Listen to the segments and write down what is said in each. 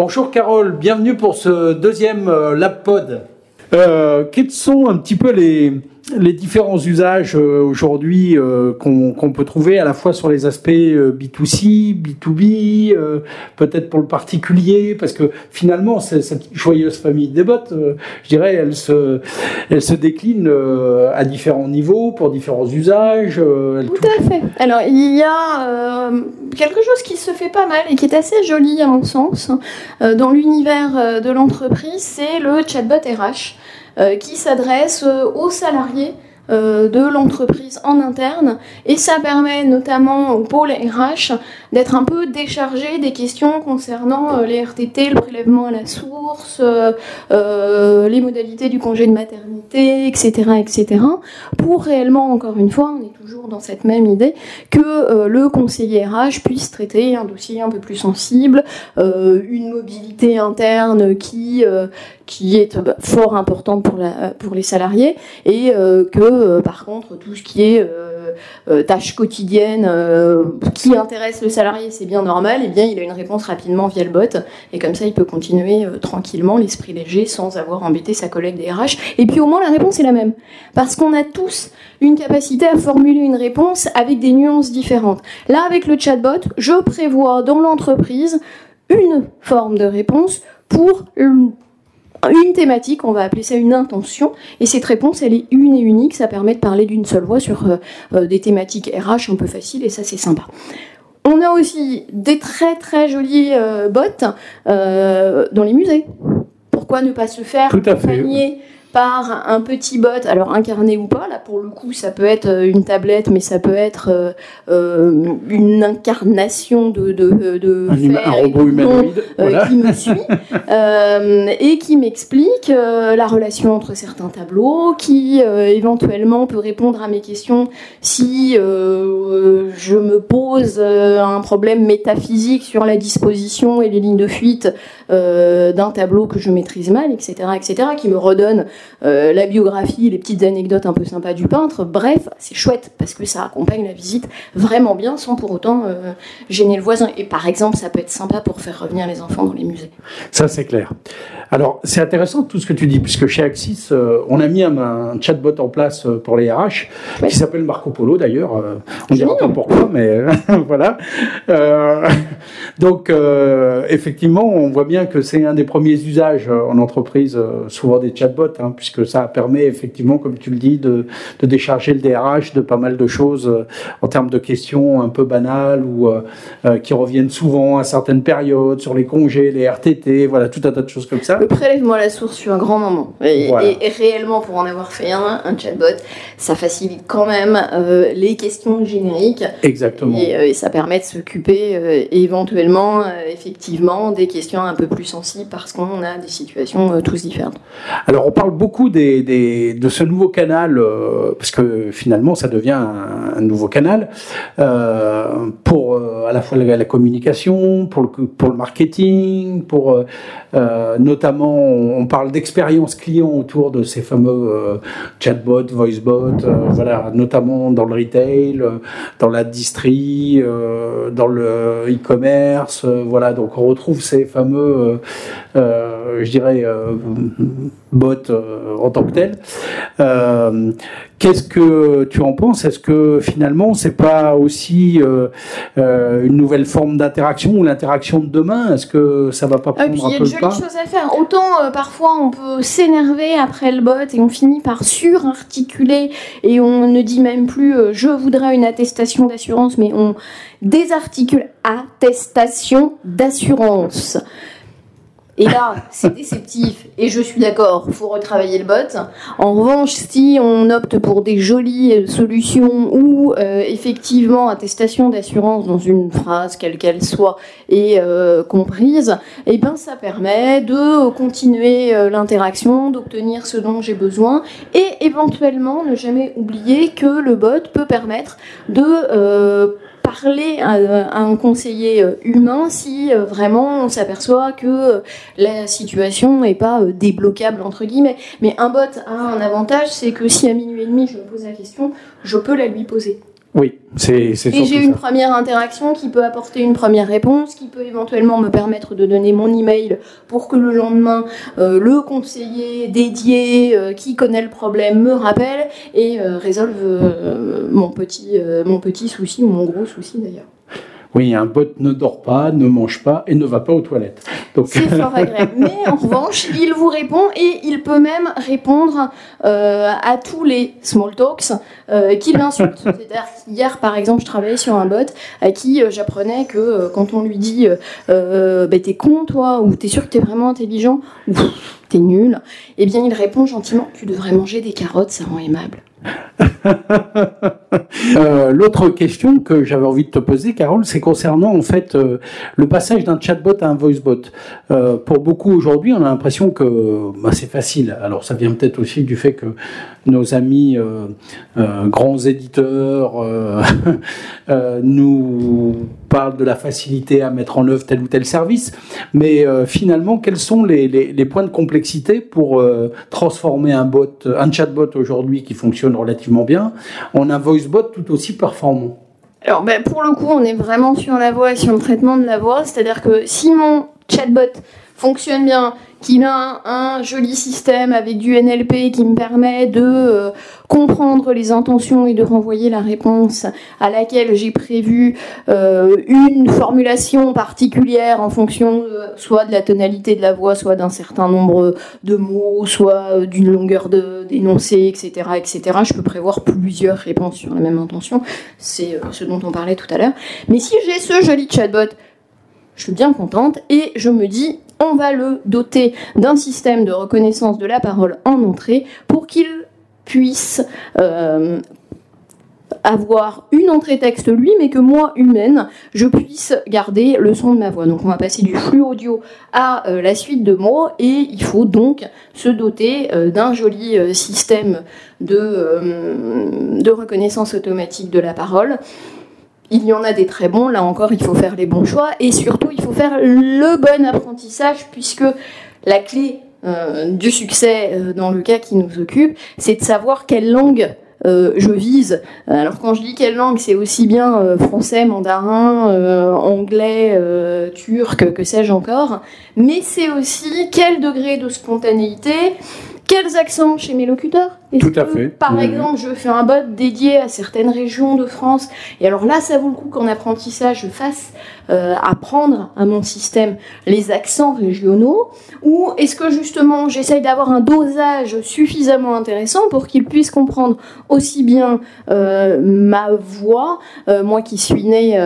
Bonjour Carole, bienvenue pour ce deuxième euh, LabPod. Euh, quels sont un petit peu les, les différents usages euh, aujourd'hui euh, qu'on peut trouver à la fois sur les aspects B2C, B2B, peut-être pour le particulier, parce que finalement, cette joyeuse famille des bottes, je dirais, elle se, elle se décline à différents niveaux, pour différents usages. Tout à fait. Alors, il y a quelque chose qui se fait pas mal et qui est assez joli à mon sens dans l'univers de l'entreprise, c'est le chatbot RH. Euh, qui s'adresse euh, aux salariés euh, de l'entreprise en interne et ça permet notamment au pôle RH d'être un peu déchargé des questions concernant les RTT, le prélèvement à la source, les modalités du congé de maternité, etc., etc. Pour réellement, encore une fois, on est toujours dans cette même idée, que le conseiller RH puisse traiter un dossier un peu plus sensible, une mobilité interne qui qui est bah, fort importante pour, pour les salariés et euh, euh, par contre tout ce qui est euh, tâches quotidiennes qui intéresse le salarié c'est bien normal et eh bien il a une réponse rapidement via le bot. Et comme ça il peut continuer tranquillement l'esprit léger sans avoir embêté sa collègue des RH. Et puis au moins la réponse est la même. Parce qu'on a tous une capacité à formuler une réponse avec des nuances différentes. Là avec le chatbot je prévois dans l'entreprise une forme de réponse pour une thématique, on va appeler ça une intention, et cette réponse, elle est une et unique, ça permet de parler d'une seule voix sur euh, euh, des thématiques RH un peu faciles, et ça c'est sympa. On a aussi des très très jolis euh, bots dans les musées. Pourquoi ne pas se faire accompagner par un petit bot, alors incarné ou pas, là pour le coup ça peut être euh, une tablette, mais ça peut être euh, euh, une incarnation de, de, de un, robot humanoïde qui me suit et qui m'explique la relation entre certains tableaux, qui éventuellement peut répondre à mes questions si je me pose un problème métaphysique sur la disposition et les lignes de fuite d'un tableau que je maîtrise mal, etc., etc., qui me redonne euh, la biographie, les petites anecdotes un peu sympas du peintre. Bref, c'est chouette parce que ça accompagne la visite vraiment bien sans pour autant euh, gêner le voisin. Et par exemple, ça peut être sympa pour faire revenir les enfants dans les musées. Ça, c'est clair. Alors, c'est intéressant tout ce que tu dis, puisque chez Axis, euh, on a mis un, chatbot en place pour les RH, qui s'appelle Marco Polo d'ailleurs. on ne dira pas pourquoi, mais voilà. donc, effectivement, on voit bien que c'est un des premiers usages en entreprise, souvent des chatbots, hein, puisque ça permet effectivement, comme tu le dis, de, décharger le DRH de pas mal de choses euh, en termes de questions un peu banales ou euh, euh, qui reviennent souvent à certaines périodes sur les congés, les RTT, voilà, tout un tas de choses comme ça. Le prélèvement à la source sur un grand moment. Et, réellement, pour en avoir fait un, un chatbot, ça facilite quand même les questions génériques. Exactement. Et, ça permet de s'occuper éventuellement, effectivement, des questions un peu plus sensibles parce qu'on a des situations tous différentes. Alors, on parle beaucoup des, de ce nouveau canal, euh, parce que finalement ça devient un, nouveau canal, euh, pour euh, à la fois la, communication, pour le, pour le marketing, pour notamment, on parle d'expérience client autour de ces fameux chatbots, voicebots, voilà, notamment dans le retail, dans la distrie, dans le e-commerce, voilà, donc on retrouve ces fameux, je dirais, bots euh, en tant que tel. Euh, qu'est-ce que tu en penses? Est-ce que finalement, c'est pas aussi euh, une nouvelle forme d'interaction ou l'interaction de demain? Est-ce que ça va pas ah, prendre un peu le pas Il y a de jolies choses à faire. Autant parfois on peut s'énerver après le bot et on finit par surarticuler et on ne dit même plus je voudrais une attestation d'assurance, mais on désarticule attestation d'assurance. Et là, c'est déceptif. Et je suis d'accord, faut retravailler le bot. En revanche, si on opte pour des jolies euh, solutions où euh, effectivement attestation d'assurance dans une phrase quelle qu'elle soit est euh, comprise, eh ben ça permet de continuer l'interaction, d'obtenir ce dont j'ai besoin et éventuellement ne jamais oublier que le bot peut permettre de parler à, un conseiller euh, humain si euh, vraiment on s'aperçoit que euh, la situation n'est pas débloquable entre guillemets. Mais un bot a un avantage, c'est que si à minuit et demi je me pose la question, je peux la lui poser. Oui, c'est c'est Et j'ai une ça. première interaction qui peut apporter une première réponse, qui peut éventuellement me permettre de donner mon email pour que le lendemain, euh, le conseiller dédié euh, qui connaît le problème me rappelle et euh, résolve euh, mon, petit, euh, mon petit souci ou mon gros souci d'ailleurs. Oui, un bot ne dort pas, ne mange pas et ne va pas aux toilettes. Donc, C'est fort agréable. Mais en revanche, il vous répond et il peut même répondre euh, à tous les small talks euh, qui l'insultent. C'est-à-dire hier, par exemple, je travaillais sur un bot à qui euh, j'apprenais que quand on lui dit bah, t'es con toi ou t'es sûr que t'es vraiment intelligent Pff, t'es nul, eh bien il répond gentiment tu devrais manger des carottes, ça rend aimable. Euh, L'autre question que j'avais envie de te poser, Carole, c'est concernant en fait euh, le passage d'un chatbot à un voicebot. Euh, pour beaucoup aujourd'hui, on a l'impression que bah, c'est facile. Alors ça vient peut-être aussi du fait que nos amis grands éditeurs nous parlent de la facilité à mettre en œuvre tel ou tel service. Mais euh, finalement, quels sont les, points de complexité pour euh, transformer un chatbot aujourd'hui qui fonctionne relativement bien, en un voicebot tout aussi performant? Alors, ben, pour le coup, on est vraiment sur la voix et sur le traitement de la voix. C'est-à-dire que si mon chatbot fonctionne bien, qu'il a un, joli système avec du NLP qui me permet de euh, comprendre les intentions et de renvoyer la réponse à laquelle j'ai prévu euh, une formulation particulière en fonction soit de la tonalité de la voix, soit d'un certain nombre de mots, soit euh, d'une longueur d'énoncé, etc., etc. Je peux prévoir plusieurs réponses sur la même intention. C'est ce dont on parlait tout à l'heure. Mais si j'ai ce joli chatbot, je suis bien contente et je me dis, on va le doter d'un système de reconnaissance de la parole en entrée pour qu'il puisse euh, avoir une entrée texte lui, mais que moi, humaine, je puisse garder le son de ma voix. Donc on va passer du flux audio à euh, la suite de mots et il faut donc se doter euh, d'un joli système de reconnaissance automatique de la parole. Il y en a des très bons, là encore il faut faire les bons choix et surtout il faut faire le bon apprentissage puisque la clé euh, du succès euh, dans le cas qui nous occupe, c'est de savoir quelle langue euh, je vise. Alors quand je dis quelle langue, c'est aussi bien français, mandarin, anglais, turc, que sais-je encore, mais c'est aussi quel degré de spontanéité, quels accents chez mes locuteurs. Tout à que, fait. Par exemple, je fais un bot dédié à certaines régions de France, et alors là, ça vaut le coup qu'en apprentissage, je fasse euh, apprendre à mon système les accents régionaux, ou est-ce que justement, j'essaye d'avoir un dosage suffisamment intéressant pour qu'il puisse comprendre aussi bien euh, ma voix, euh, moi qui suis né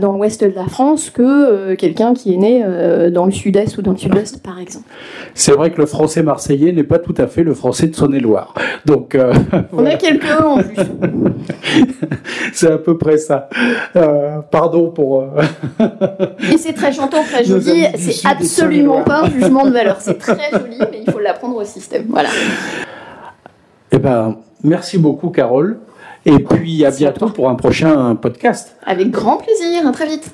dans l'ouest de la France, que quelqu'un qui est né dans le sud-est ou dans le sud-ouest, par exemple? C'est vrai que le français marseillais n'est pas tout à fait le français de Saône-et-Loire. Donc, euh, On voilà, a quelques en plus. c'est à peu près ça. Euh, pardon pour. euh, Et c'est très chantant, très joli. C'est absolument pas un jugement de valeur. C'est très joli, mais il faut l'apprendre au système. Voilà. Eh ben, merci beaucoup, Carole. Et puis à Merci bientôt pour un prochain podcast. Avec grand plaisir. À très vite.